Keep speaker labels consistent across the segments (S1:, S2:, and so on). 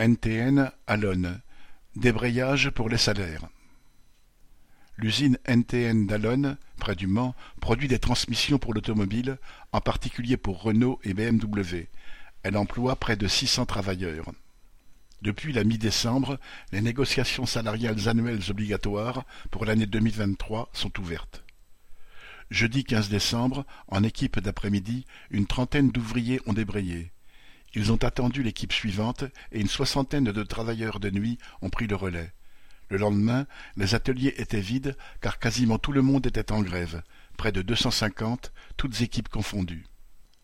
S1: NTN Alonne, débrayage pour les salaires. L'usine NTN d'Alonne, près du Mans, produit des transmissions pour l'automobile, en particulier pour Renault et BMW. Elle emploie près de 600 travailleurs. Depuis la mi-décembre, les négociations salariales annuelles obligatoires pour l'année 2023 sont ouvertes. Jeudi 15 décembre, en équipe d'après-midi, une trentaine d'ouvriers ont débrayé. Ils ont attendu l'équipe suivante et une soixantaine de travailleurs de nuit ont pris le relais. Le lendemain, les ateliers étaient vides car quasiment tout le monde était en grève, près de deux cent cinquante, toutes équipes confondues.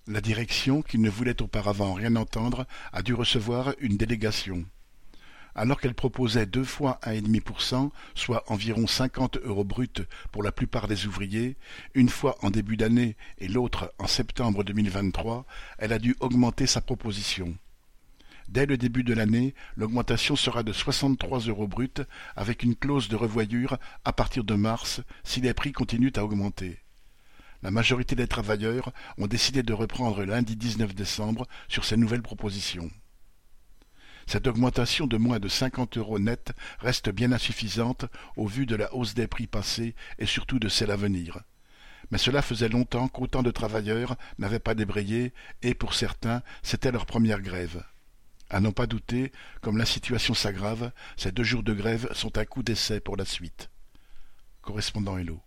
S1: La direction, qui ne voulait auparavant rien entendre, a dû recevoir une délégation alors qu'elle proposait deux fois un et demi pour cent, soit environ cinquante euros bruts pour la plupart des ouvriers, une fois en début d'année et l'autre en septembre 2023, elle a dû augmenter sa proposition. Dès le début de l'année, l'augmentation sera de 63 euros bruts avec une clause de revoyure à partir de mars si les prix continuent à augmenter. La majorité des travailleurs ont décidé de reprendre lundi 19 décembre sur ces nouvelles propositions. Cette augmentation de moins de cinquante euros net reste bien insuffisante au vu de la hausse des prix passés et surtout de celle à venir. Mais cela faisait longtemps qu'autant de travailleurs n'avaient pas débrayé et, pour certains, c'était leur première grève. À n'en pas douter, comme la situation s'aggrave, ces deux jours de grève sont un coup d'essai pour la suite. Correspondant Hello.